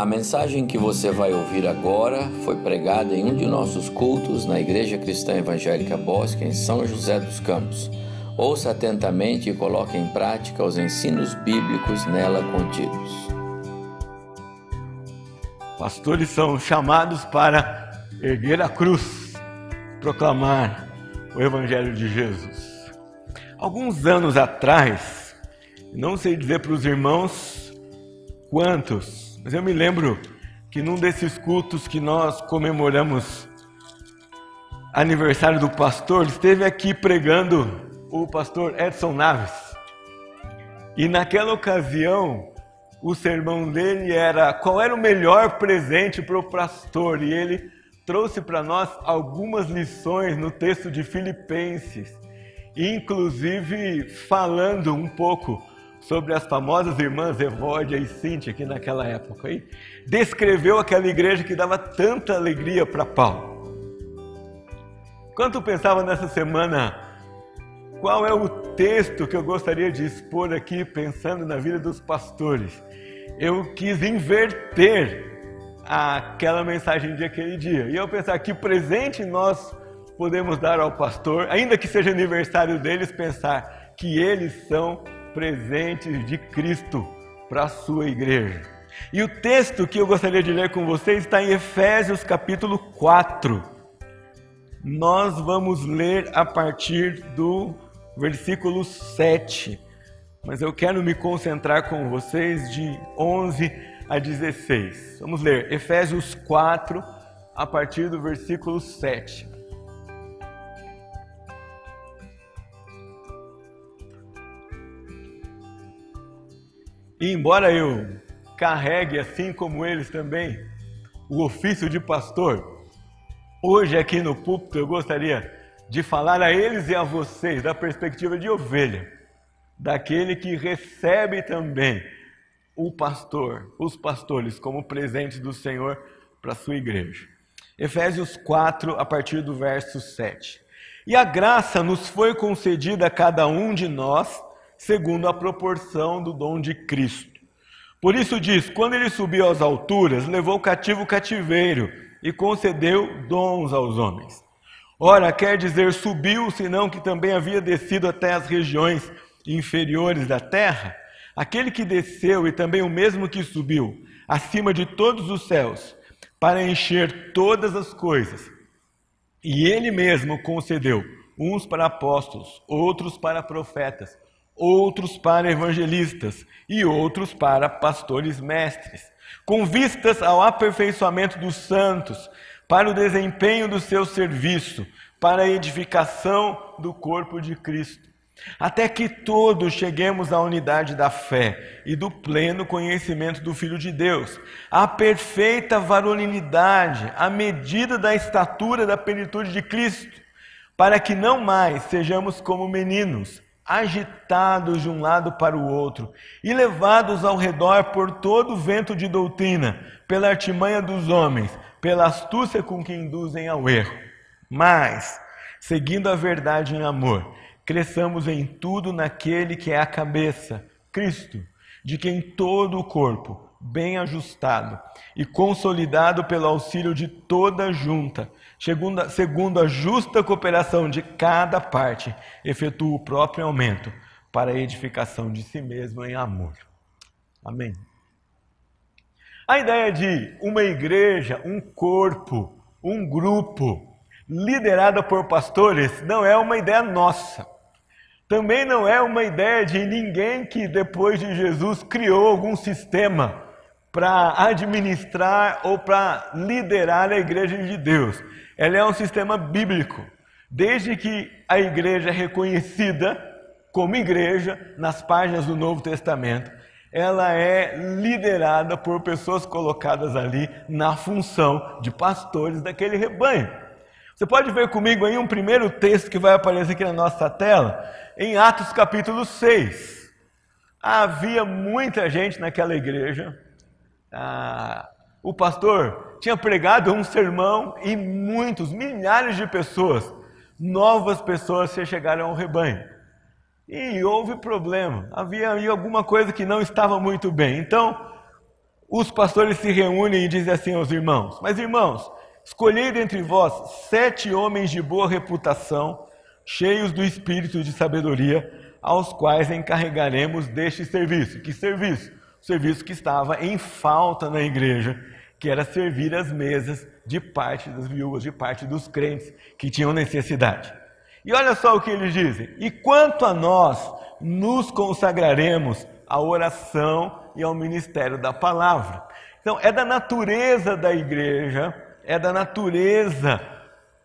A mensagem que você vai ouvir agora foi pregada em um de nossos cultos na Igreja Cristã Evangélica Bosque, em São José dos Campos. Ouça atentamente e coloque em prática os ensinos bíblicos nela contidos. Pastores são chamados para erguer a cruz, proclamar o Evangelho de Jesus. Alguns anos atrás, não sei dizer para os irmãos quantos, mas eu me lembro que num desses cultos que nós comemoramos aniversário do pastor, esteve aqui pregando o pastor Edson Naves. E naquela ocasião, o sermão dele era qual era o melhor presente para o pastor, e ele trouxe para nós algumas lições no texto de Filipenses, inclusive falando um pouco sobre as famosas irmãs Evódia e Cíntia, que naquela época aí, descreveu aquela igreja que dava tanta alegria para Paulo. Quanto pensava nessa semana, qual é o texto que eu gostaria de expor aqui, pensando na vida dos pastores? Eu quis inverter aquela mensagem de aquele dia. E eu pensar que presente nós podemos dar ao pastor, ainda que seja aniversário deles, pensar que eles são presentes de Cristo para a sua igreja. E o texto que eu gostaria de ler com vocês está em Efésios capítulo 4. Nós vamos ler a partir do versículo 7. Mas eu quero me concentrar com vocês de 11 a 16. Vamos ler Efésios 4, a partir do versículo 7. E embora eu carregue, assim como eles também, o ofício de pastor, hoje aqui no púlpito eu gostaria de falar a eles e a vocês da perspectiva de ovelha, daquele que recebe também o pastor, os pastores, como presentes do Senhor para a sua igreja. Efésios 4, a partir do verso 7. E a graça nos foi concedida a cada um de nós segundo a proporção do dom de Cristo. Por isso diz: quando ele subiu às alturas, levou cativo o cativeiro e concedeu dons aos homens. Ora, quer dizer, subiu, senão que também havia descido até as regiões inferiores da terra? Aquele que desceu e também o mesmo que subiu, acima de todos os céus, para encher todas as coisas. E ele mesmo concedeu uns para apóstolos, outros para profetas outros para evangelistas e outros para pastores mestres, com vistas ao aperfeiçoamento dos santos, para o desempenho do seu serviço, para a edificação do corpo de Cristo, até que todos cheguemos à unidade da fé e do pleno conhecimento do Filho de Deus, à perfeita varonilidade, à medida da estatura da plenitude de Cristo, para que não mais sejamos como meninos, agitados de um lado para o outro e levados ao redor por todo o vento de doutrina, pela artimanha dos homens, pela astúcia com que induzem ao erro. Mas, seguindo a verdade em amor, cresçamos em tudo naquele que é a cabeça, Cristo, de quem todo o corpo, bem ajustado e consolidado pelo auxílio de toda junta, segundo segundo a justa cooperação de cada parte, efetua o próprio aumento para a edificação de si mesmo em amor. Amém. A ideia de uma igreja, um corpo, um grupo liderada por pastores não é uma ideia nossa. Também não é uma ideia de ninguém que depois de Jesus criou algum sistema para administrar ou para liderar a igreja de Deus ela é um sistema bíblico. Desde que a igreja é reconhecida como igreja nas páginas do Novo Testamento, ela é liderada por pessoas colocadas ali na função de pastores daquele rebanho. Você pode ver comigo aí um primeiro texto que vai aparecer aqui na nossa tela, em Atos capítulo 6. Havia muita gente naquela igreja, ah, o pastor tinha pregado um sermão e muitos, milhares de pessoas, novas pessoas se chegaram ao rebanho. E houve problema, havia aí alguma coisa que não estava muito bem. Então, os pastores se reúnem e dizem assim aos irmãos: Mas irmãos, escolhei dentre vós sete homens de boa reputação, cheios do espírito de sabedoria, aos quais encarregaremos deste serviço. Que serviço? Serviço que estava em falta na igreja, que era servir as mesas de parte das viúvas, de parte dos crentes que tinham necessidade. E olha só o que eles dizem: E quanto a nós, nos consagraremos à oração e ao ministério da palavra. Então, é da natureza da igreja, é da natureza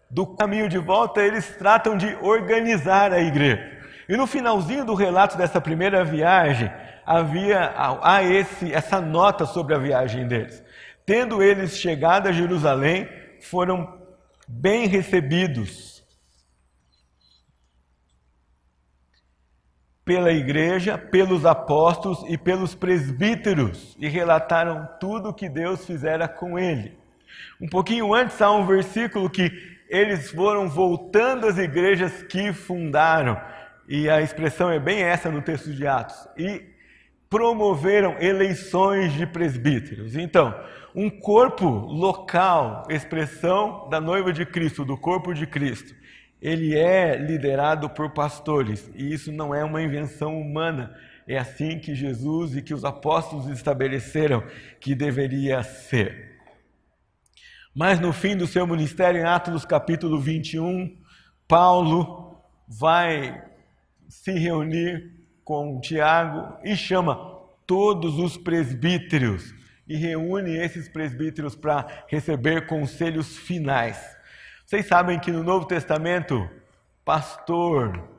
do caminho de volta, eles tratam de organizar a igreja. E no finalzinho do relato dessa primeira viagem, havia há esse, essa nota sobre a viagem deles. Tendo eles chegado a Jerusalém, foram bem recebidos pela igreja, pelos apóstolos e pelos presbíteros e relataram tudo o que Deus fizera com ele. Um pouquinho antes há um versículo que eles foram voltando às igrejas que fundaram, e a expressão é bem essa no texto de Atos, e promoveram eleições de presbíteros. Então, um corpo local, expressão da noiva de Cristo, do corpo de Cristo, ele é liderado por pastores, e isso não é uma invenção humana. É assim que Jesus e que os apóstolos estabeleceram que deveria ser. Mas no fim do seu ministério, em Atos capítulo 21, Paulo vai se reunir com Tiago e chama todos os presbíteros e reúne esses presbíteros para receber conselhos finais. Vocês sabem que no Novo Testamento, pastor,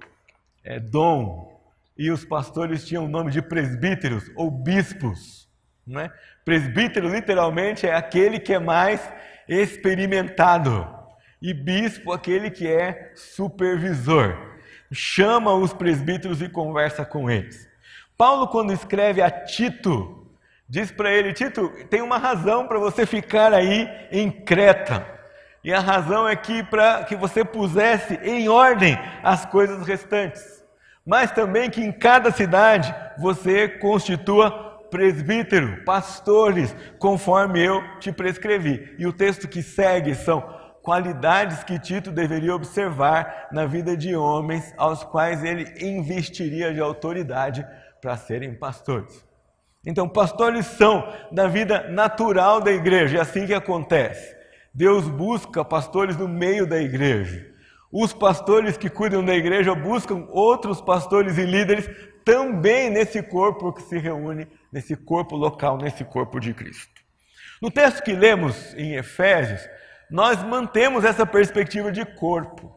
é, dom, e os pastores tinham o nome de presbíteros ou bispos. Não é? Presbítero, literalmente, é aquele que é mais experimentado, e bispo, aquele que é supervisor. Chama os presbíteros e conversa com eles. Paulo, quando escreve a Tito, diz para ele: Tito, tem uma razão para você ficar aí em Creta. E a razão é que para que você pusesse em ordem as coisas restantes. Mas também que em cada cidade você constitua presbítero, pastores, conforme eu te prescrevi. E o texto que segue são qualidades que Tito deveria observar na vida de homens aos quais ele investiria de autoridade para serem pastores. Então, pastores são da vida natural da igreja, é assim que acontece. Deus busca pastores no meio da igreja. Os pastores que cuidam da igreja buscam outros pastores e líderes também nesse corpo que se reúne, nesse corpo local, nesse corpo de Cristo. No texto que lemos em Efésios, nós mantemos essa perspectiva de corpo.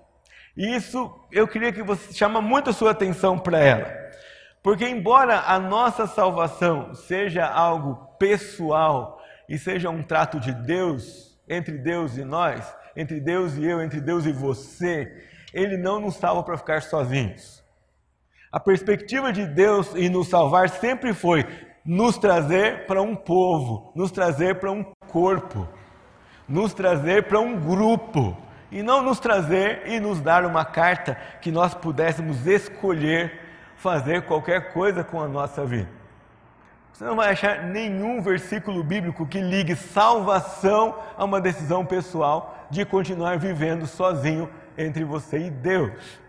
E isso eu queria que você chama muito a sua atenção para ela. Porque embora a nossa salvação seja algo pessoal e seja um trato de Deus entre Deus e nós, entre Deus e eu, entre Deus e você, Ele não nos salva para ficar sozinhos. A perspectiva de Deus em nos salvar sempre foi nos trazer para um povo, nos trazer para um corpo, nos trazer para um grupo, e não nos trazer e nos dar uma carta que nós pudéssemos escolher fazer qualquer coisa com a nossa vida. Você não vai achar nenhum versículo bíblico que ligue salvação a uma decisão pessoal de continuar vivendo sozinho entre você e Deus.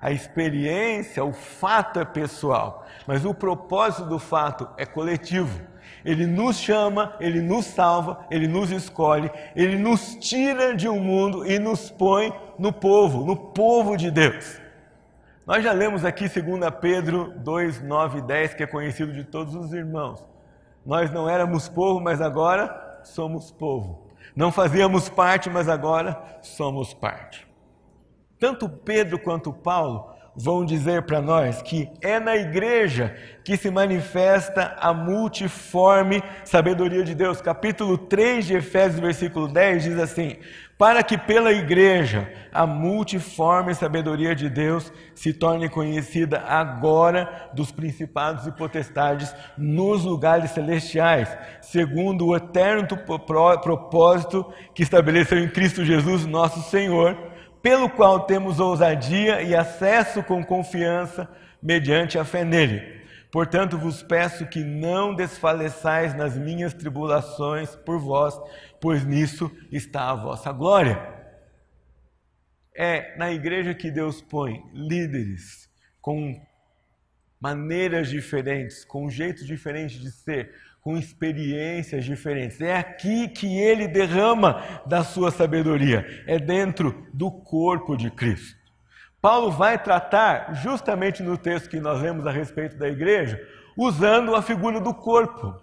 A experiência, o fato é pessoal, mas o propósito do fato é coletivo. Ele nos chama, ele nos salva, ele nos escolhe, ele nos tira de um mundo e nos põe no povo, no povo de Deus. Nós já lemos aqui 2 Pedro 2, 9 e 10, que é conhecido de todos os irmãos. Nós não éramos povo, mas agora somos povo. Não fazíamos parte, mas agora somos parte. Tanto Pedro quanto Paulo vão dizer para nós que é na igreja que se manifesta a multiforme sabedoria de Deus. Capítulo 3 de Efésios, versículo 10 diz assim: Para que pela igreja a multiforme sabedoria de Deus se torne conhecida agora dos principados e potestades nos lugares celestiais, segundo o eterno propósito que estabeleceu em Cristo Jesus, nosso Senhor pelo qual temos ousadia e acesso com confiança mediante a fé nele. Portanto, vos peço que não desfaleçais nas minhas tribulações por vós, pois nisso está a vossa glória. É na igreja que Deus põe líderes com maneiras diferentes, com jeitos diferentes de ser, com experiências diferentes. É aqui que ele derrama da sua sabedoria, é dentro do corpo de Cristo. Paulo vai tratar, justamente no texto que nós lemos a respeito da igreja, usando a figura do corpo.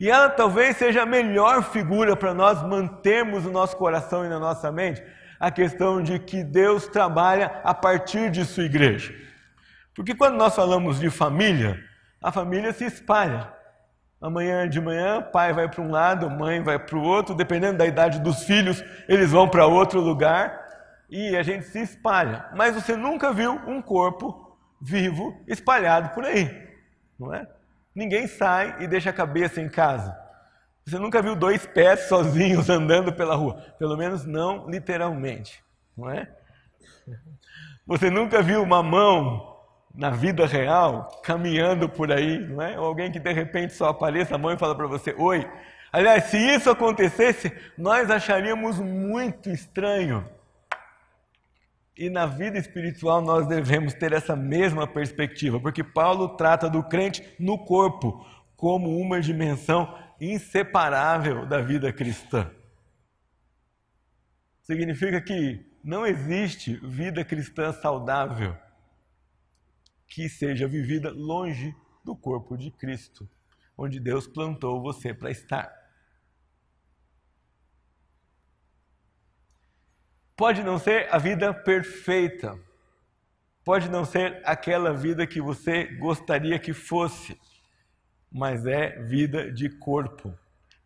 E ela talvez seja a melhor figura para nós mantermos no nosso coração e na nossa mente a questão de que Deus trabalha a partir de sua igreja. Porque quando nós falamos de família, a família se espalha. Amanhã de manhã, pai vai para um lado, mãe vai para o outro, dependendo da idade dos filhos, eles vão para outro lugar e a gente se espalha. Mas você nunca viu um corpo vivo espalhado por aí, não é? Ninguém sai e deixa a cabeça em casa. Você nunca viu dois pés sozinhos andando pela rua, pelo menos não literalmente, não é? Você nunca viu uma mão na vida real, caminhando por aí, não é? Ou alguém que de repente só apareça a mão e fala para você, oi. Aliás, se isso acontecesse, nós acharíamos muito estranho. E na vida espiritual nós devemos ter essa mesma perspectiva, porque Paulo trata do crente no corpo como uma dimensão inseparável da vida cristã. Significa que não existe vida cristã saudável que seja vivida longe do corpo de Cristo, onde Deus plantou você para estar. Pode não ser a vida perfeita, pode não ser aquela vida que você gostaria que fosse, mas é vida de corpo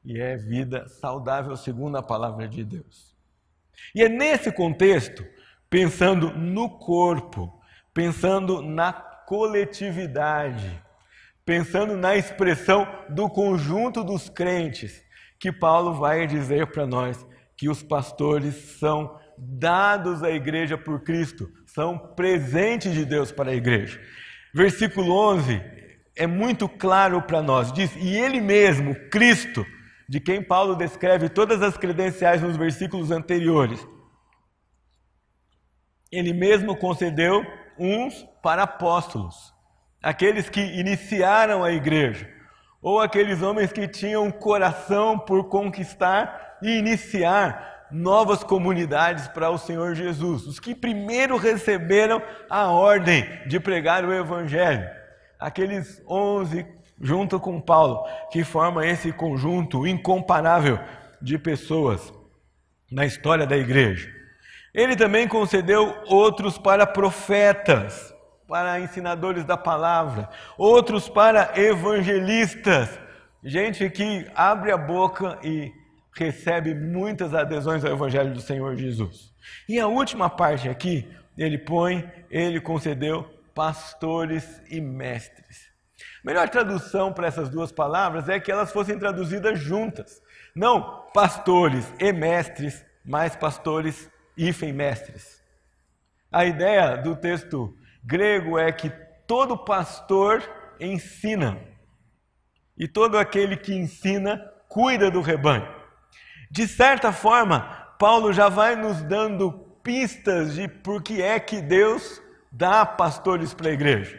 e é vida saudável segundo a palavra de Deus. E é nesse contexto, pensando no corpo, pensando na coletividade, pensando na expressão do conjunto dos crentes, que Paulo vai dizer para nós que os pastores são dados à igreja por Cristo, são presentes de Deus para a igreja. Versículo 11 é muito claro para nós, diz: "E ele mesmo, Cristo, de quem Paulo descreve todas as credenciais nos versículos anteriores, ele mesmo concedeu uns para apóstolos, aqueles que iniciaram a igreja, ou aqueles homens que tinham coração por conquistar e iniciar novas comunidades para o Senhor Jesus, os que primeiro receberam a ordem de pregar o Evangelho, aqueles onze, junto com Paulo, que formam esse conjunto incomparável de pessoas na história da igreja. Ele também concedeu outros para profetas, para ensinadores da palavra, outros para evangelistas, gente que abre a boca e recebe muitas adesões ao evangelho do Senhor Jesus. E a última parte aqui, ele põe, ele concedeu pastores e mestres. Melhor tradução para essas duas palavras é que elas fossem traduzidas juntas. Não pastores e mestres, mas pastores hífen mestres. A ideia do texto grego é que todo pastor ensina e todo aquele que ensina cuida do rebanho. De certa forma, Paulo já vai nos dando pistas de por que é que Deus dá pastores para a igreja.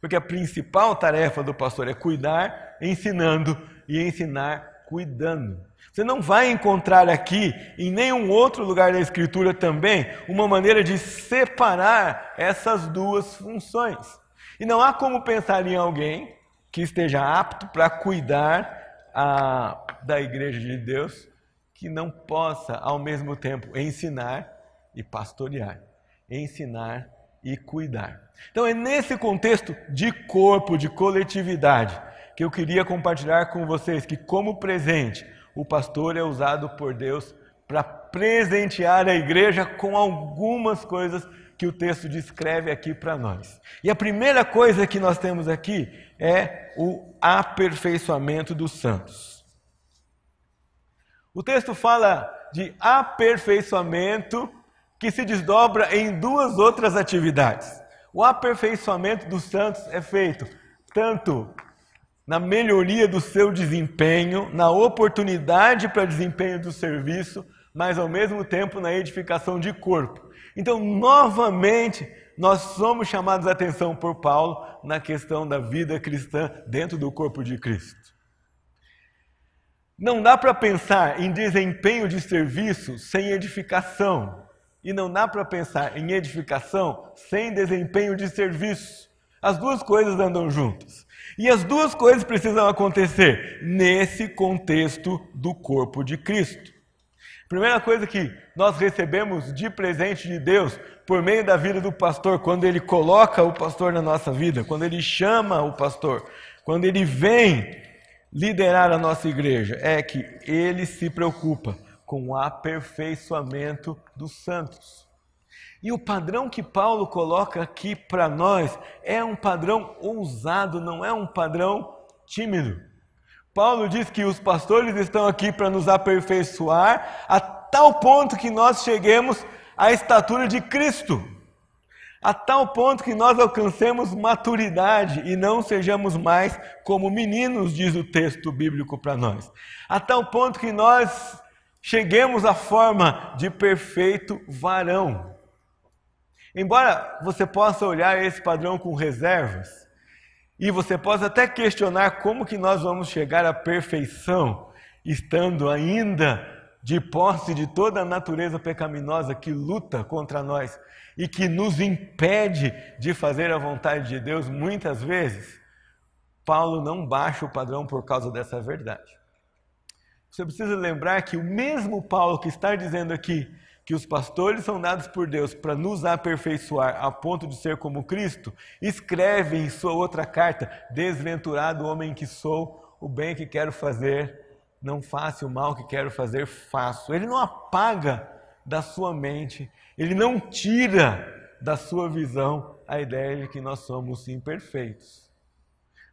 Porque a principal tarefa do pastor é cuidar, ensinando e ensinar cuidando. Você não vai encontrar aqui, em nenhum outro lugar da Escritura também, uma maneira de separar essas duas funções. E não há como pensar em alguém que esteja apto para cuidar a, ah, da igreja de Deus, que não possa, ao mesmo tempo, ensinar e pastorear. Ensinar e cuidar. Então, é nesse contexto de corpo, de coletividade, que eu queria compartilhar com vocês que, como presente, o pastor é usado por Deus para presentear a igreja com algumas coisas que o texto descreve aqui para nós. E a primeira coisa que nós temos aqui é o aperfeiçoamento dos santos. O texto fala de aperfeiçoamento que se desdobra em duas outras atividades. O aperfeiçoamento dos santos é feito tanto na melhoria do seu desempenho, na oportunidade para desempenho do serviço, mas ao mesmo tempo na edificação de corpo. Então, novamente, nós somos chamados a atenção por Paulo na questão da vida cristã dentro do corpo de Cristo. Não dá para pensar em desempenho de serviço sem edificação. E não dá para pensar em edificação sem desempenho de serviço. As duas coisas andam juntas. E as duas coisas precisam acontecer nesse contexto do corpo de Cristo. Primeira coisa que nós recebemos de presente de Deus por meio da vida do pastor, quando ele coloca o pastor na nossa vida, quando ele chama o pastor, quando ele vem liderar a nossa igreja, é que ele se preocupa com o aperfeiçoamento dos santos. E o padrão que Paulo coloca aqui para nós é um padrão ousado, não é um padrão tímido. Paulo diz que os pastores estão aqui para nos aperfeiçoar a tal ponto que nós cheguemos à estatura de Cristo, a tal ponto que nós alcancemos maturidade e não sejamos mais como meninos, diz o texto bíblico para nós, a tal ponto que nós cheguemos à forma de perfeito varão. Embora você possa olhar esse padrão com reservas, e você possa até questionar como que nós vamos chegar à perfeição, estando ainda de posse de toda a natureza pecaminosa que luta contra nós e que nos impede de fazer a vontade de Deus muitas vezes, Paulo não baixa o padrão por causa dessa verdade. Você precisa lembrar que o mesmo Paulo que está dizendo aqui que os pastores são dados por Deus para nos aperfeiçoar a ponto de ser como Cristo, escreve em sua outra carta: Desventurado homem que sou, o bem que quero fazer, não faço, o mal que quero fazer, faço. Ele não apaga da sua mente, ele não tira da sua visão a ideia de que nós somos imperfeitos.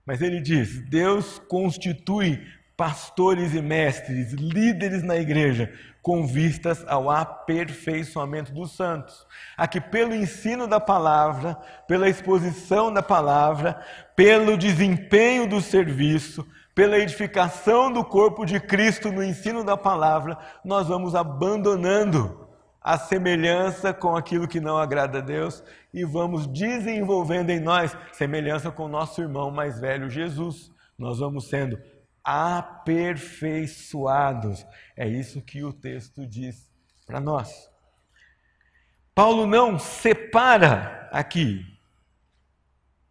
Mas ele diz: Deus constitui pastores e mestres, líderes na igreja, com vistas ao aperfeiçoamento dos santos. A que, pelo ensino da palavra, pela exposição da palavra, pelo desempenho do serviço, pela edificação do corpo de Cristo no ensino da palavra, nós vamos abandonando a semelhança com aquilo que não agrada a Deus e vamos desenvolvendo em nós semelhança com o nosso irmão mais velho Jesus. Nós vamos sendo aperfeiçoados. É isso que o texto diz para nós. Paulo não separa aqui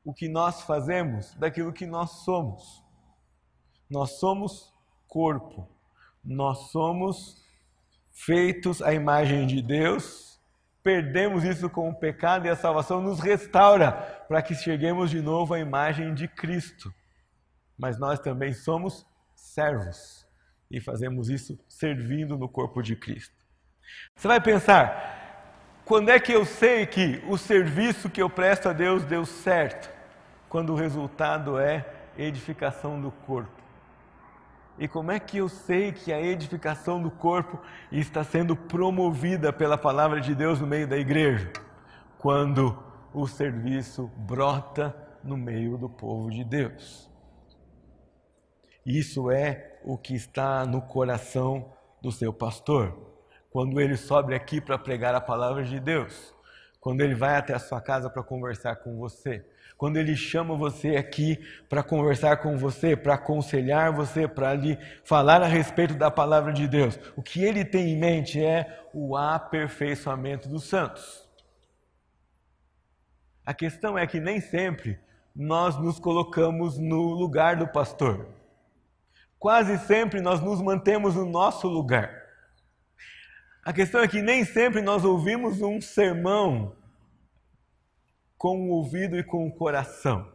o que nós fazemos daquilo que nós somos. Nós somos corpo, nós somos feitos à imagem de Deus, perdemos isso com o pecado e a salvação nos restaura para que cheguemos de novo à imagem de Cristo mas nós também somos servos e fazemos isso servindo no corpo de Cristo. Você vai pensar, quando é que eu sei que o serviço que eu presto a Deus deu certo? Quando o resultado é edificação do corpo. E como é que eu sei que a edificação do corpo está sendo promovida pela palavra de Deus no meio da igreja? Quando o serviço brota no meio do povo de Deus. Isso é o que está no coração do seu pastor. Quando ele sobe aqui para pregar a palavra de Deus, quando ele vai até a sua casa para conversar com você, quando ele chama você aqui para conversar com você, para aconselhar você, para lhe falar a respeito da palavra de Deus, o que ele tem em mente é o aperfeiçoamento dos santos. A questão é que nem sempre nós nos colocamos no lugar do pastor quase sempre nós nos mantemos no nosso lugar. A questão é que nem sempre nós ouvimos um sermão com o ouvido e com o coração.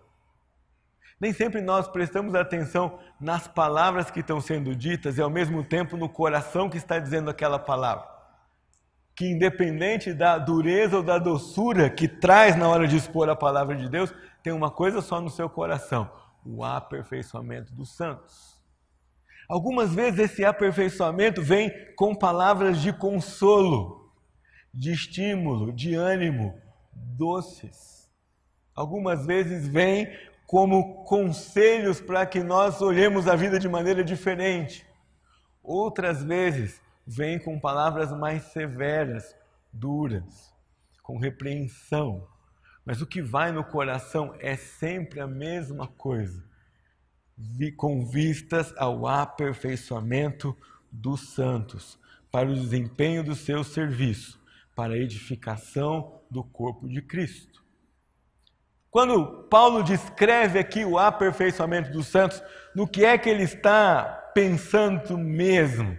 Nem sempre nós prestamos atenção nas palavras que estão sendo ditas e ao mesmo tempo no coração que está dizendo aquela palavra. Que independente da dureza ou da doçura que traz na hora de expor a palavra de Deus, tem uma coisa só no seu coração: o aperfeiçoamento dos santos. Algumas vezes esse aperfeiçoamento vem com palavras de consolo, de estímulo, de ânimo, doces. Algumas vezes vem como conselhos para que nós olhemos a vida de maneira diferente. Outras vezes, vem com palavras mais severas, duras, com repreensão. Mas o que vai no coração é sempre a mesma coisa, com vistas ao aperfeiçoamento dos santos, para o desempenho do seu serviço, para a edificação do corpo de Cristo. Quando Paulo descreve aqui o aperfeiçoamento dos santos, no que é que ele está pensando mesmo?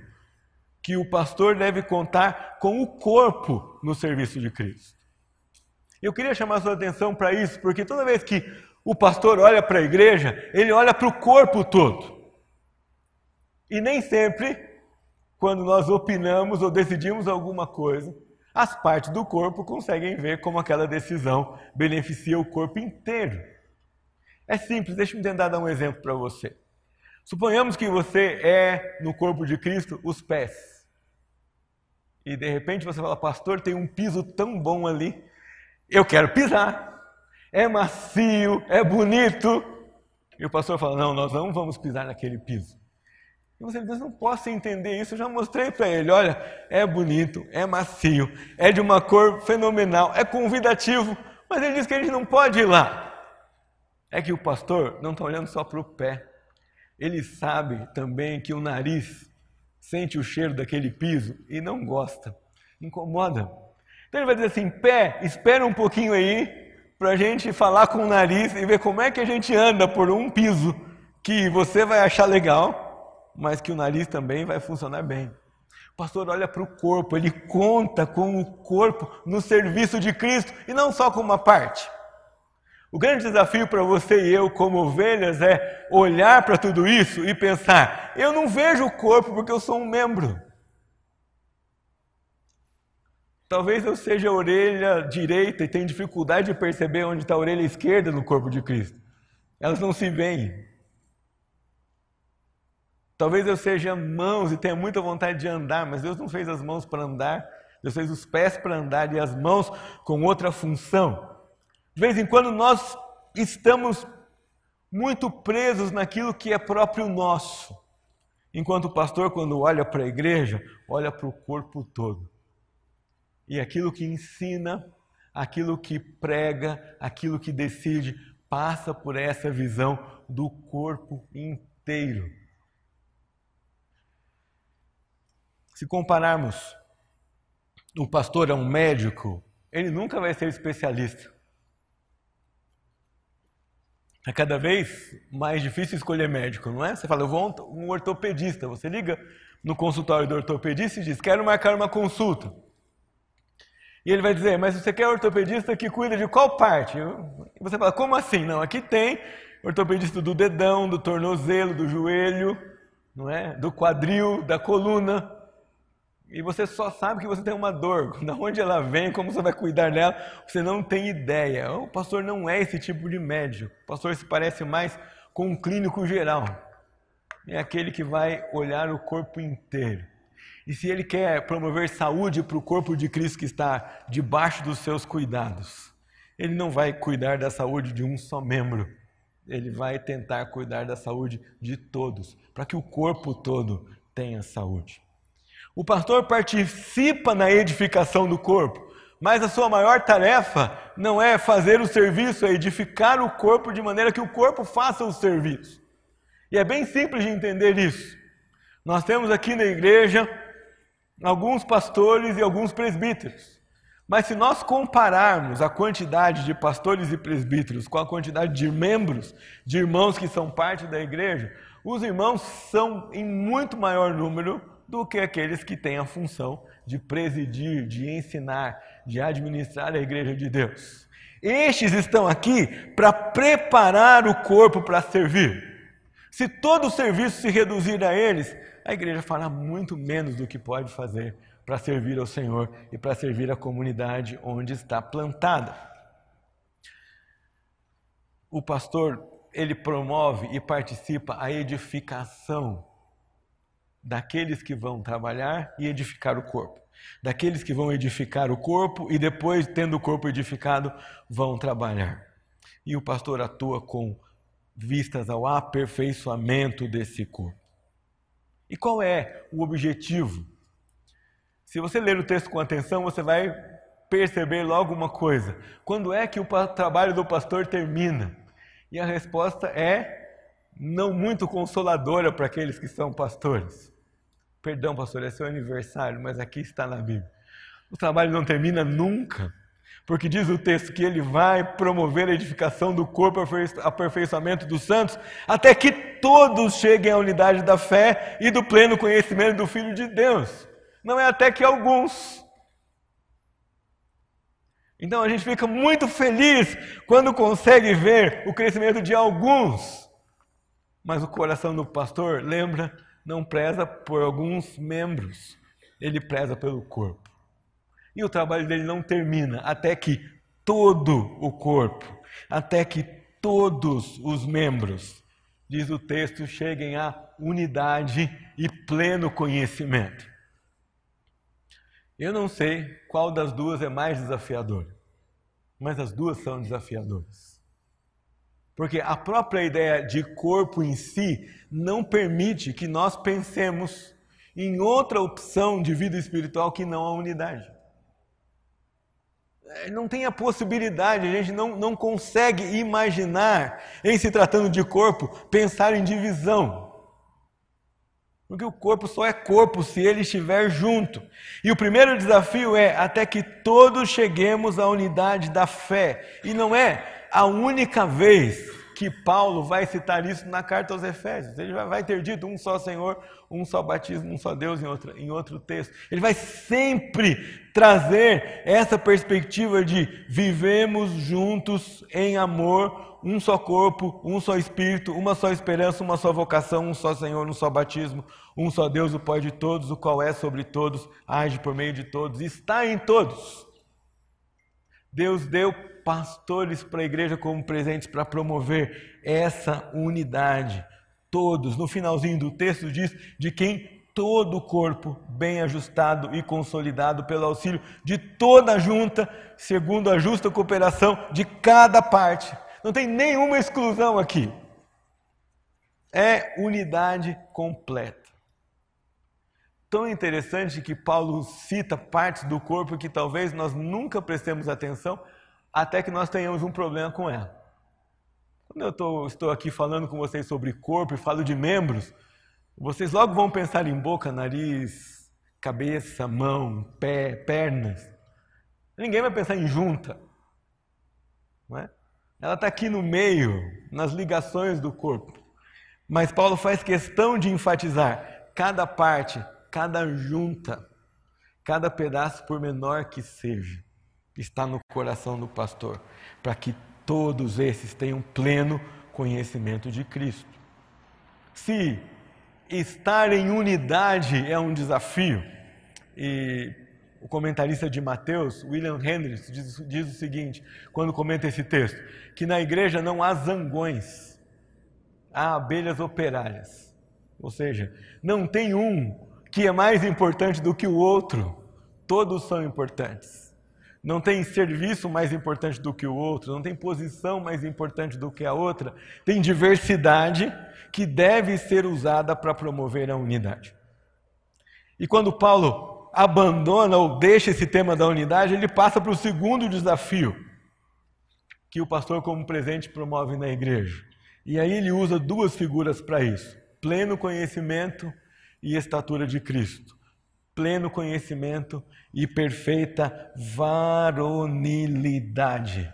Que o pastor deve contar com o corpo no serviço de Cristo. Eu queria chamar sua atenção para isso, porque toda vez que o pastor olha para a igreja, ele olha para o corpo todo. E nem sempre, quando nós opinamos ou decidimos alguma coisa, as partes do corpo conseguem ver como aquela decisão beneficia o corpo inteiro. É simples, deixa eu tentar dar um exemplo para você. Suponhamos que você é, no corpo de Cristo, os pés. E de repente você fala, pastor, tem um piso tão bom ali, eu quero pisar. É macio, é bonito. E o pastor fala, não, nós não vamos pisar naquele piso. E você diz, não posso entender isso, eu já mostrei para ele, olha, é bonito, é macio, é de uma cor fenomenal, é convidativo, mas ele diz que a gente não pode ir lá. É que o pastor não está olhando só para o pé, ele sabe também que o nariz sente o cheiro daquele piso e não gosta, incomoda. Então ele vai dizer assim: pé, espera um pouquinho aí para a gente falar com o nariz e ver como é que a gente anda por um piso que você vai achar legal mas que o nariz também vai funcionar bem. O pastor olha para o corpo, ele conta com o corpo no serviço de Cristo e não só com uma parte. O grande desafio para você e eu, como ovelhas, é olhar para tudo isso e pensar: eu não vejo o corpo porque eu sou um membro. Talvez eu seja a orelha direita e tenha dificuldade de perceber onde está a orelha esquerda no corpo de Cristo. Elas não se veem. Talvez eu seja mãos e tenha muita vontade de andar, mas Deus não fez as mãos para andar, Deus fez os pés para andar e as mãos com outra função. De vez em quando nós estamos muito presos naquilo que é próprio nosso. Enquanto o pastor, quando olha para a igreja, olha para o corpo todo. E aquilo que ensina, aquilo que prega, aquilo que decide, passa por essa visão do corpo inteiro. Se compararmos o pastor a um médico, ele nunca vai ser especialista. É cada vez mais difícil escolher médico, não é? Você fala, eu vou um ortopedista. Você liga no consultório do ortopedista e diz, quero marcar uma consulta. E ele vai dizer, mas você quer ortopedista que cuida de qual parte? E você fala, como assim? Não, aqui tem ortopedista do dedão, do tornozelo, do joelho, não é? Do quadril, da coluna e você só sabe que você tem uma dor, de onde ela vem, como você vai cuidar dela, você não tem ideia. O pastor não é esse tipo de médico. O pastor se parece mais com um clínico geral. É aquele que vai olhar o corpo inteiro. E se ele quer promover saúde para o corpo de Cristo que está debaixo dos seus cuidados, ele não vai cuidar da saúde de um só membro. Ele vai tentar cuidar da saúde de todos, para que o corpo todo tenha saúde. O pastor participa na edificação do corpo, mas a sua maior tarefa não é fazer o serviço, é edificar o corpo de maneira que o corpo faça o serviço. E é bem simples de entender isso. Nós temos aqui na igreja alguns pastores e alguns presbíteros. Mas se nós compararmos a quantidade de pastores e presbíteros com a quantidade de membros, de irmãos que são parte da igreja, os irmãos são em muito maior número do que aqueles que têm a função de presidir, de ensinar, de administrar a igreja de Deus. Estes estão aqui para preparar o corpo para servir. Se todo o serviço se reduzir a eles, a igreja fará muito menos do que pode fazer para servir ao Senhor e para servir a comunidade onde está plantada. O pastor, ele promove e participa a edificação daqueles que vão trabalhar e edificar o corpo. Daqueles que vão edificar o corpo e depois, tendo o corpo edificado, vão trabalhar. E o pastor atua com vistas ao aperfeiçoamento desse corpo. E qual é o objetivo? Se você ler o texto com atenção, você vai perceber logo uma coisa: quando é que o trabalho do pastor termina? E a resposta é não muito consoladora para aqueles que são pastores. Perdão, pastor, é seu aniversário, mas aqui está na Bíblia. O trabalho não termina nunca. Porque diz o texto que ele vai promover a edificação do corpo, aperfeiçoamento dos santos, até que todos cheguem à unidade da fé e do pleno conhecimento do Filho de Deus. Não é até que alguns. Então a gente fica muito feliz quando consegue ver o crescimento de alguns. Mas o coração do pastor, lembra, não preza por alguns membros, ele preza pelo corpo. E o trabalho dele não termina até que todo o corpo, até que todos os membros, diz o texto, cheguem à unidade e pleno conhecimento. Eu não sei qual das duas é mais desafiadora, mas as duas são desafiadoras. Porque a própria ideia de corpo em si não permite que nós pensemos em outra opção de vida espiritual que não a unidade. É, não tem a possibilidade, a gente não, não consegue imaginar, em se tratando de corpo, pensar em divisão. Porque o corpo só é corpo se ele estiver junto. E o primeiro desafio é até que todos cheguemos à unidade da fé. E não é a única vez que Paulo vai citar isso na carta aos Efésios. Ele vai ter dito um só Senhor, um só batismo, um só Deus em em outro texto. Ele vai sempre trazer essa perspectiva de vivemos juntos em amor, um só corpo, um só espírito, uma só esperança, uma só vocação, um só Senhor, um só batismo, um só Deus, o Pai de todos, o qual é sobre todos, age por meio de todos, está em todos. Deus deu pastores para a igreja como presentes para promover essa unidade. Todos, no finalzinho do texto diz de quem todo o corpo, bem ajustado e consolidado pelo auxílio de toda a junta, segundo a justa cooperação de cada parte. Não tem nenhuma exclusão aqui. É unidade completa. Tão interessante que Paulo cita partes do corpo que talvez nós nunca prestemos atenção, até que nós tenhamos um problema com ela. Quando eu tô, estou aqui falando com vocês sobre corpo e falo de membros, vocês logo vão pensar em boca, nariz, cabeça, mão, pé, pernas. Ninguém vai pensar em junta. Não é? Ela está aqui no meio, nas ligações do corpo. Mas Paulo faz questão de enfatizar cada parte, cada junta, cada pedaço, por menor que seja está no coração do pastor, para que todos esses tenham pleno conhecimento de Cristo. Se estar em unidade é um desafio, e o comentarista de Mateus, William Hendricks, diz, diz o seguinte, quando comenta esse texto, que na igreja não há zangões, há abelhas operárias. Ou seja, não tem um que é mais importante do que o outro, todos são importantes não tem serviço mais importante do que o outro, não tem posição mais importante do que a outra, tem diversidade que deve ser usada para promover a unidade. E quando Paulo abandona ou deixa esse tema da unidade, ele passa para o segundo desafio que o pastor, como presente, promove na igreja. E aí ele usa duas figuras para isso: pleno conhecimento e estatura de Cristo pleno conhecimento e perfeita varonilidade.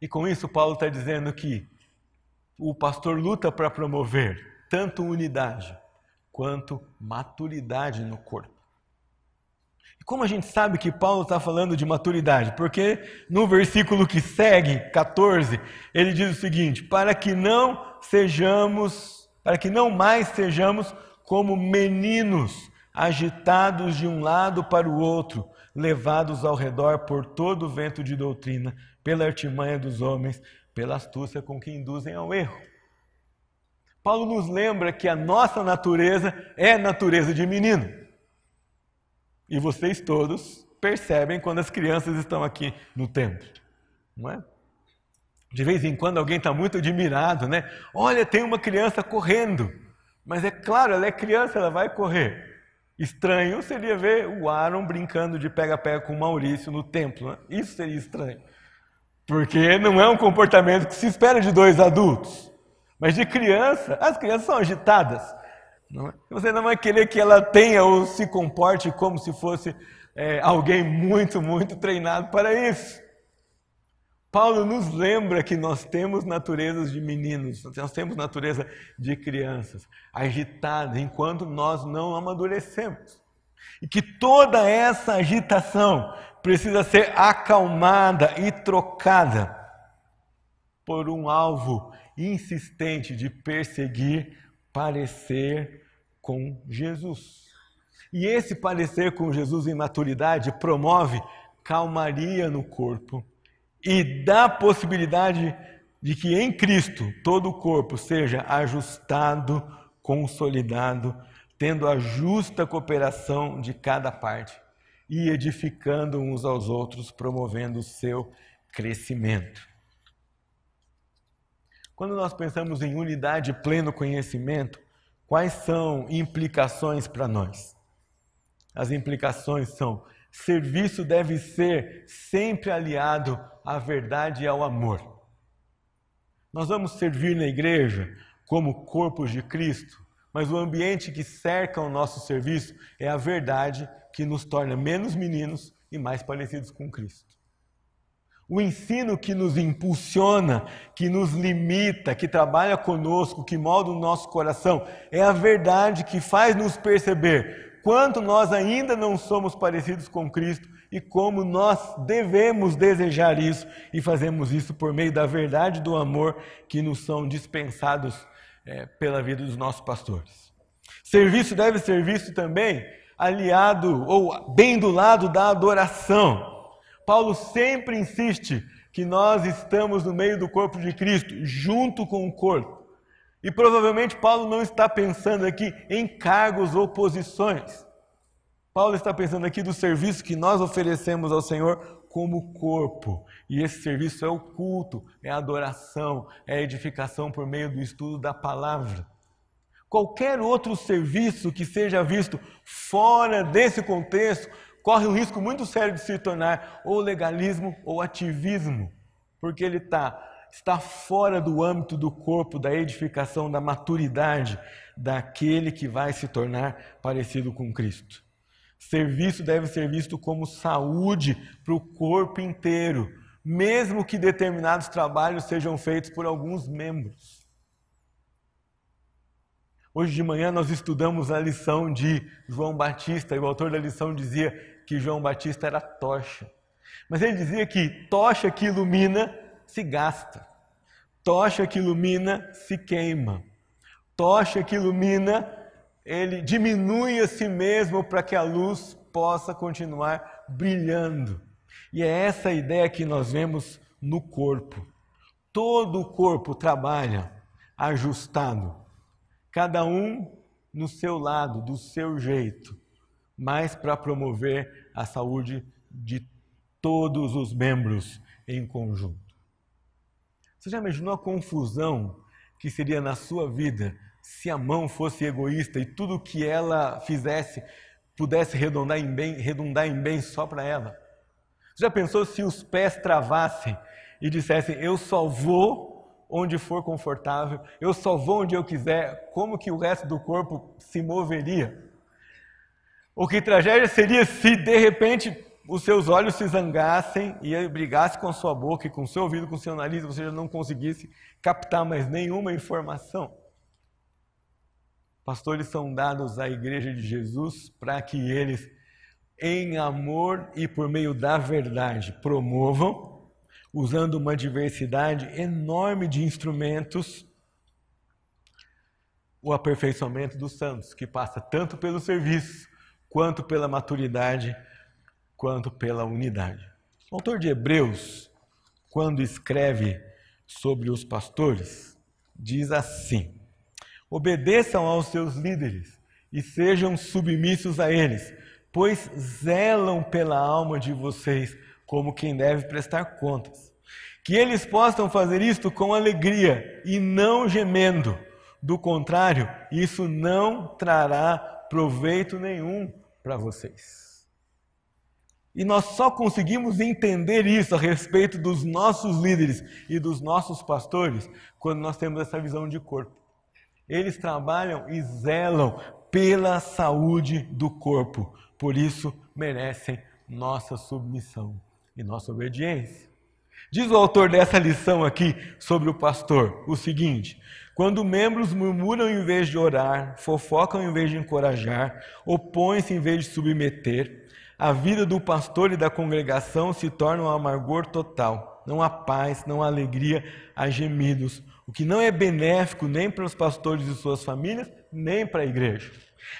E com isso, Paulo está dizendo que o pastor luta para promover tanto unidade quanto maturidade no corpo. E como a gente sabe que Paulo está falando de maturidade? Porque no versículo que segue, 14, ele diz o seguinte: para que não sejamos, para que não mais sejamos como meninos agitados de um lado para o outro, levados ao redor por todo o vento de doutrina, pela artimanha dos homens, pela astúcia com que induzem ao erro. Paulo nos lembra que a nossa natureza é natureza de menino. E vocês todos percebem quando as crianças estão aqui no templo, não é? De vez em quando alguém está muito admirado, né? Olha, tem uma criança correndo. Mas é claro, ela é criança, ela vai correr. Estranho seria ver o Aaron brincando de pega-pega com o Maurício no templo. Né? Isso seria estranho. Porque não é um comportamento que se espera de dois adultos. Mas de criança, as crianças são agitadas. Não é? Você não vai querer que ela tenha ou se comporte como se fosse é, alguém muito, muito treinado para isso. Paulo nos lembra que nós temos naturezas de meninos, nós temos natureza de crianças, agitadas, enquanto nós não amadurecemos. E que toda essa agitação precisa ser acalmada e trocada por um alvo insistente de perseguir, parecer com Jesus. E esse parecer com Jesus em maturidade promove calmaria no corpo e dá possibilidade de que em Cristo todo o corpo seja ajustado, consolidado, tendo a justa cooperação de cada parte e edificando uns aos outros, promovendo o seu crescimento. Quando nós pensamos em unidade e pleno conhecimento, quais são implicações para nós? As implicações são serviço deve ser sempre aliado à verdade e ao amor. Nós vamos servir na igreja como corpos de Cristo, mas o ambiente que cerca o nosso serviço é a verdade que nos torna menos meninos e mais parecidos com Cristo. O ensino que nos impulsiona, que nos limita, que trabalha conosco, que molda o nosso coração, é a verdade que faz nos perceber quanto nós ainda não somos parecidos com Cristo e como nós devemos desejar isso e fazemos isso por meio da verdade do amor que nos são dispensados é, pela vida dos nossos pastores. Serviço deve ser visto também aliado ou bem do lado da adoração. Paulo sempre insiste que nós estamos no meio do corpo de Cristo, junto com o corpo. E provavelmente Paulo não está pensando aqui em cargos ou posições. Paulo está pensando aqui do serviço que nós oferecemos ao Senhor como corpo. E esse serviço é o culto, é a adoração, é a edificação por meio do estudo da palavra. Qualquer outro serviço que seja visto fora desse contexto corre um risco muito sério de se tornar ou legalismo ou ativismo, porque ele está está fora do âmbito do corpo, da edificação, da maturidade daquele que vai se tornar parecido com Cristo. Serviço deve ser visto como saúde para o corpo inteiro, mesmo que determinados trabalhos sejam feitos por alguns membros. Hoje de manhã nós estudamos a lição de João Batista, e o autor da lição dizia que João Batista era tocha. Mas ele dizia que tocha que ilumina se gasta. Tocha que ilumina se queima. Tocha que ilumina, ele diminui a si mesmo para que a luz possa continuar brilhando. E é essa ideia que nós vemos no corpo. Todo o corpo trabalha ajustado, cada um no seu lado, do seu jeito, mas para promover a saúde de todos os membros em conjunto. Você já imaginou a confusão que seria na sua vida se a mão fosse egoísta e tudo que ela fizesse pudesse redundar em bem, redundar em bem só para ela? Você já pensou se os pés travassem e dissessem: Eu só vou onde for confortável, eu só vou onde eu quiser, como que o resto do corpo se moveria? O que tragédia seria se de repente os seus olhos se zangassem e brigasse com a sua boca e com o seu ouvido, com o seu nariz, você já não conseguisse captar mais nenhuma informação. Pastores são dados à igreja de Jesus para que eles, em amor e por meio da verdade, promovam, usando uma diversidade enorme de instrumentos, o aperfeiçoamento dos santos, que passa tanto pelo serviço quanto pela maturidade quanto pela unidade. O autor de Hebreus, quando escreve sobre os pastores, diz assim: Obedeçam aos seus líderes e sejam submissos a eles, pois zelam pela alma de vocês como quem deve prestar contas. Que eles possam fazer isto com alegria e não gemendo. Do contrário, isso não trará proveito nenhum para vocês. E nós só conseguimos entender isso a respeito dos nossos líderes e dos nossos pastores quando nós temos essa visão de corpo. Eles trabalham e zelam pela saúde do corpo, por isso merecem nossa submissão e nossa obediência. Diz o autor dessa lição aqui sobre o pastor o seguinte: quando membros murmuram em vez de orar, fofocam em vez de encorajar, opõem-se em vez de submeter, a vida do pastor e da congregação se torna um amargor total. Não há paz, não há alegria, há gemidos, o que não é benéfico nem para os pastores e suas famílias, nem para a igreja.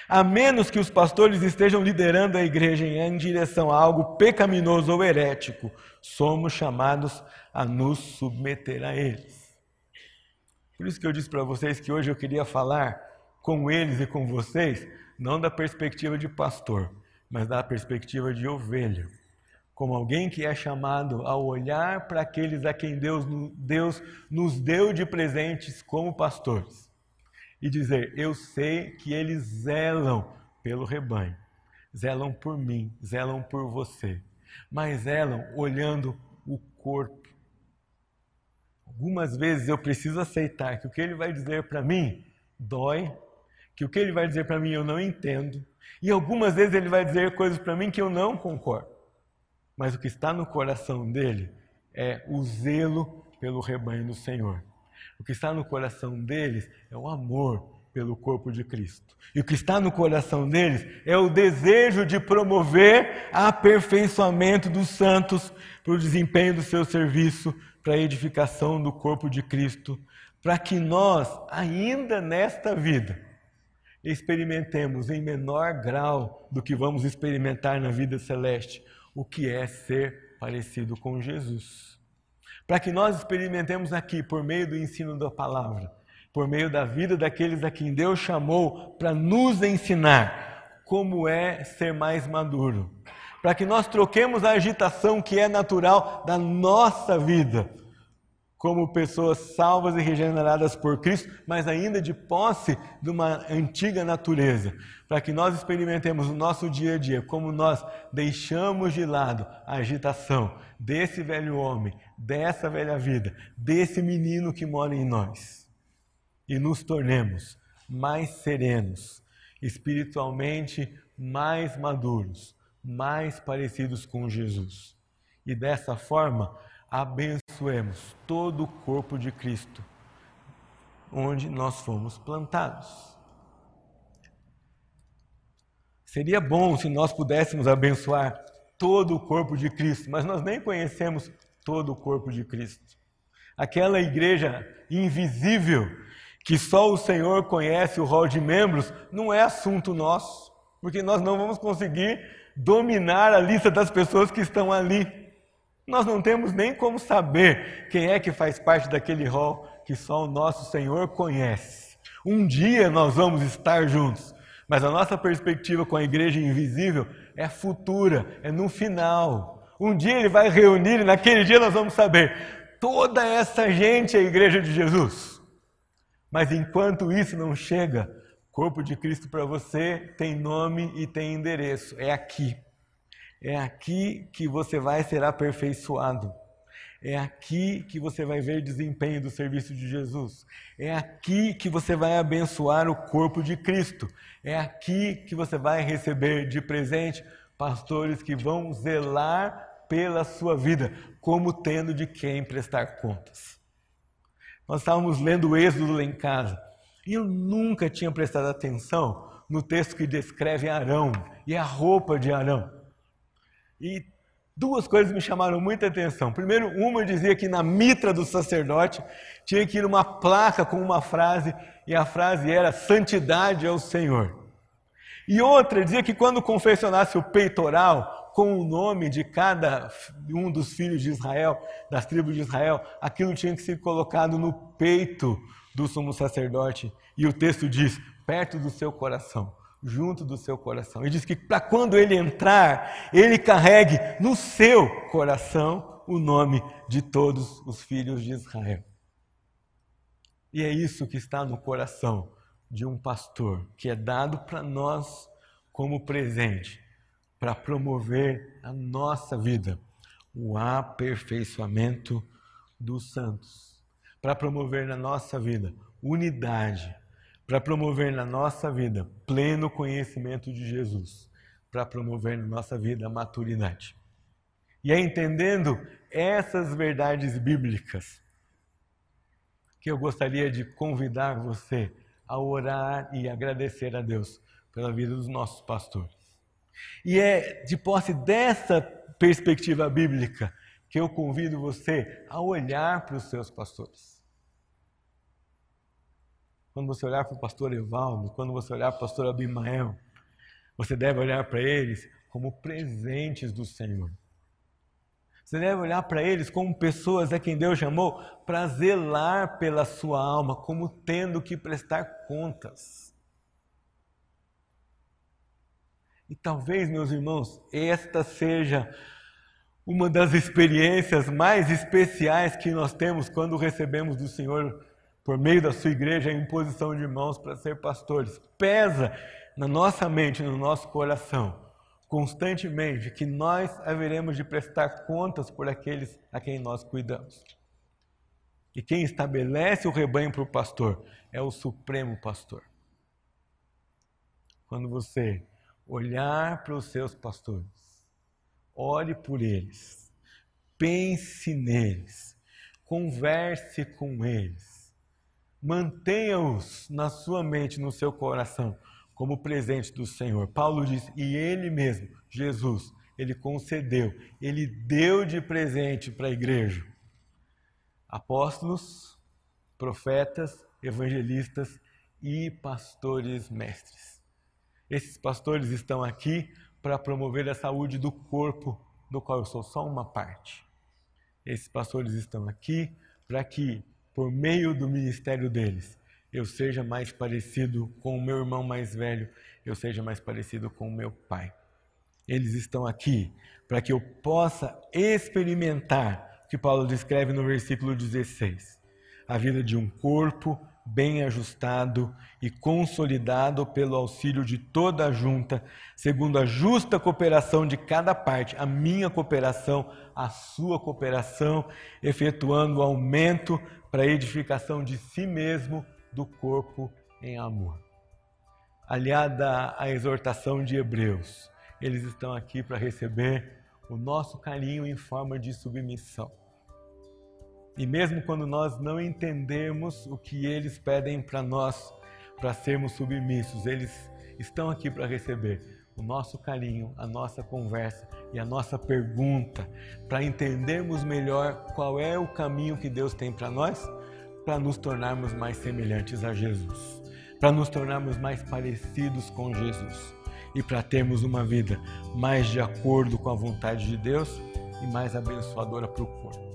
A menos que os pastores estejam liderando a igreja em direção a algo pecaminoso ou herético, somos chamados a nos submeter a eles. Por isso que eu disse para vocês que hoje eu queria falar com eles e com vocês, não da perspectiva de pastor, mas da perspectiva de ovelha. Como alguém que é chamado a olhar para aqueles a quem Deus, Deus nos deu de presentes como pastores e dizer: Eu sei que eles zelam pelo rebanho, zelam por mim, zelam por você, mas zelam olhando o corpo. Algumas vezes eu preciso aceitar que o que ele vai dizer para mim dói, que o que ele vai dizer para mim eu não entendo, e algumas vezes ele vai dizer coisas para mim que eu não concordo. Mas o que está no coração dele é o zelo pelo rebanho do Senhor. O que está no coração deles é o amor pelo corpo de Cristo. E o que está no coração deles é o desejo de promover aperfeiçoamento dos santos para o desempenho do seu serviço, para a edificação do corpo de Cristo, para que nós, ainda nesta vida, experimentemos em menor grau do que vamos experimentar na vida celeste, o que é ser parecido com Jesus. Para que nós experimentemos aqui, por meio do ensino da palavra, por meio da vida daqueles a quem Deus chamou para nos ensinar como é ser mais maduro, para que nós troquemos a agitação que é natural da nossa vida, como pessoas salvas e regeneradas por Cristo, mas ainda de posse de uma antiga natureza, para que nós experimentemos no nosso dia a dia como nós deixamos de lado a agitação desse velho homem, dessa velha vida, desse menino que mora em nós e nos tornemos mais serenos, espiritualmente mais maduros, mais parecidos com Jesus. E dessa forma, abençoemos todo o corpo de Cristo, onde nós fomos plantados. Seria bom se nós pudéssemos abençoar todo o corpo de Cristo, mas nós nem conhecemos todo o corpo de Cristo. Aquela igreja invisível que só o Senhor conhece o rol de membros, não é assunto nosso, porque nós não vamos conseguir dominar a lista das pessoas que estão ali. Nós não temos nem como saber quem é que faz parte daquele rol que só o nosso Senhor conhece. Um dia nós vamos estar juntos, mas a nossa perspectiva com a igreja invisível é futura, é no final. Um dia ele vai reunir e naquele dia nós vamos saber: toda essa gente é a igreja de Jesus. Mas enquanto isso não chega, corpo de Cristo para você tem nome e tem endereço. É aqui. É aqui que você vai ser aperfeiçoado. É aqui que você vai ver desempenho do serviço de Jesus. É aqui que você vai abençoar o corpo de Cristo. É aqui que você vai receber de presente pastores que vão zelar pela sua vida, como tendo de quem prestar contas. Nós estávamos lendo o Êxodo lá em casa e eu nunca tinha prestado atenção no texto que descreve Arão e a roupa de Arão. E duas coisas me chamaram muita atenção. Primeiro, uma dizia que na mitra do sacerdote tinha que ir uma placa com uma frase e a frase era: Santidade ao Senhor. E outra dizia que quando confessionasse o peitoral, com o nome de cada um dos filhos de Israel, das tribos de Israel, aquilo tinha que ser colocado no peito do sumo sacerdote. E o texto diz: perto do seu coração, junto do seu coração. E diz que para quando ele entrar, ele carregue no seu coração o nome de todos os filhos de Israel. E é isso que está no coração de um pastor, que é dado para nós como presente, para promover a nossa vida, o aperfeiçoamento dos santos, para promover na nossa vida unidade, para promover na nossa vida pleno conhecimento de Jesus, para promover na nossa vida maturidade. E é entendendo essas verdades bíblicas que eu gostaria de convidar você a orar e agradecer a Deus pela vida dos nossos pastores. E é de posse dessa perspectiva bíblica que eu convido você a olhar para os seus pastores. Quando você olhar para o pastor Evaldo, quando você olhar para o pastor Abimael, você deve olhar para eles como presentes do Senhor. Você deve olhar para eles como pessoas a quem Deus chamou para zelar pela sua alma, como tendo que prestar contas. E talvez, meus irmãos, esta seja uma das experiências mais especiais que nós temos quando recebemos do Senhor, por meio da sua igreja, a imposição de mãos para ser pastores. Pesa na nossa mente, no nosso coração, constantemente, que nós haveremos de prestar contas por aqueles a quem nós cuidamos. E quem estabelece o rebanho para o pastor é o Supremo Pastor. Quando você olhar para os seus pastores, ore por eles, pense neles, converse com eles, mantenha-os na sua mente, no seu coração, como presente do Senhor. Paulo diz: e ele mesmo, Jesus, ele concedeu, ele deu de presente para a igreja apóstolos, profetas, evangelistas e pastores mestres. Esses pastores estão aqui para promover a saúde do corpo, do qual eu sou só uma parte. Esses pastores estão aqui para que, por meio do ministério deles, eu seja mais parecido com o meu irmão mais velho, eu seja mais parecido com o meu pai. Eles estão aqui para que eu possa experimentar o que Paulo descreve no versículo 16: a vida de um corpo bem ajustado e consolidado pelo auxílio de toda a junta, segundo a justa cooperação de cada parte, a minha cooperação, a sua cooperação, efetuando o aumento para a edificação de si mesmo do corpo em amor. Aliada à exortação de Hebreus, eles estão aqui para receber o nosso carinho em forma de submissão. E mesmo quando nós não entendemos o que eles pedem para nós, para sermos submissos, eles estão aqui para receber o nosso carinho, a nossa conversa e a nossa pergunta, para entendermos melhor qual é o caminho que Deus tem para nós para nos tornarmos mais semelhantes a Jesus, para nos tornarmos mais parecidos com Jesus e para termos uma vida mais de acordo com a vontade de Deus e mais abençoadora para o corpo.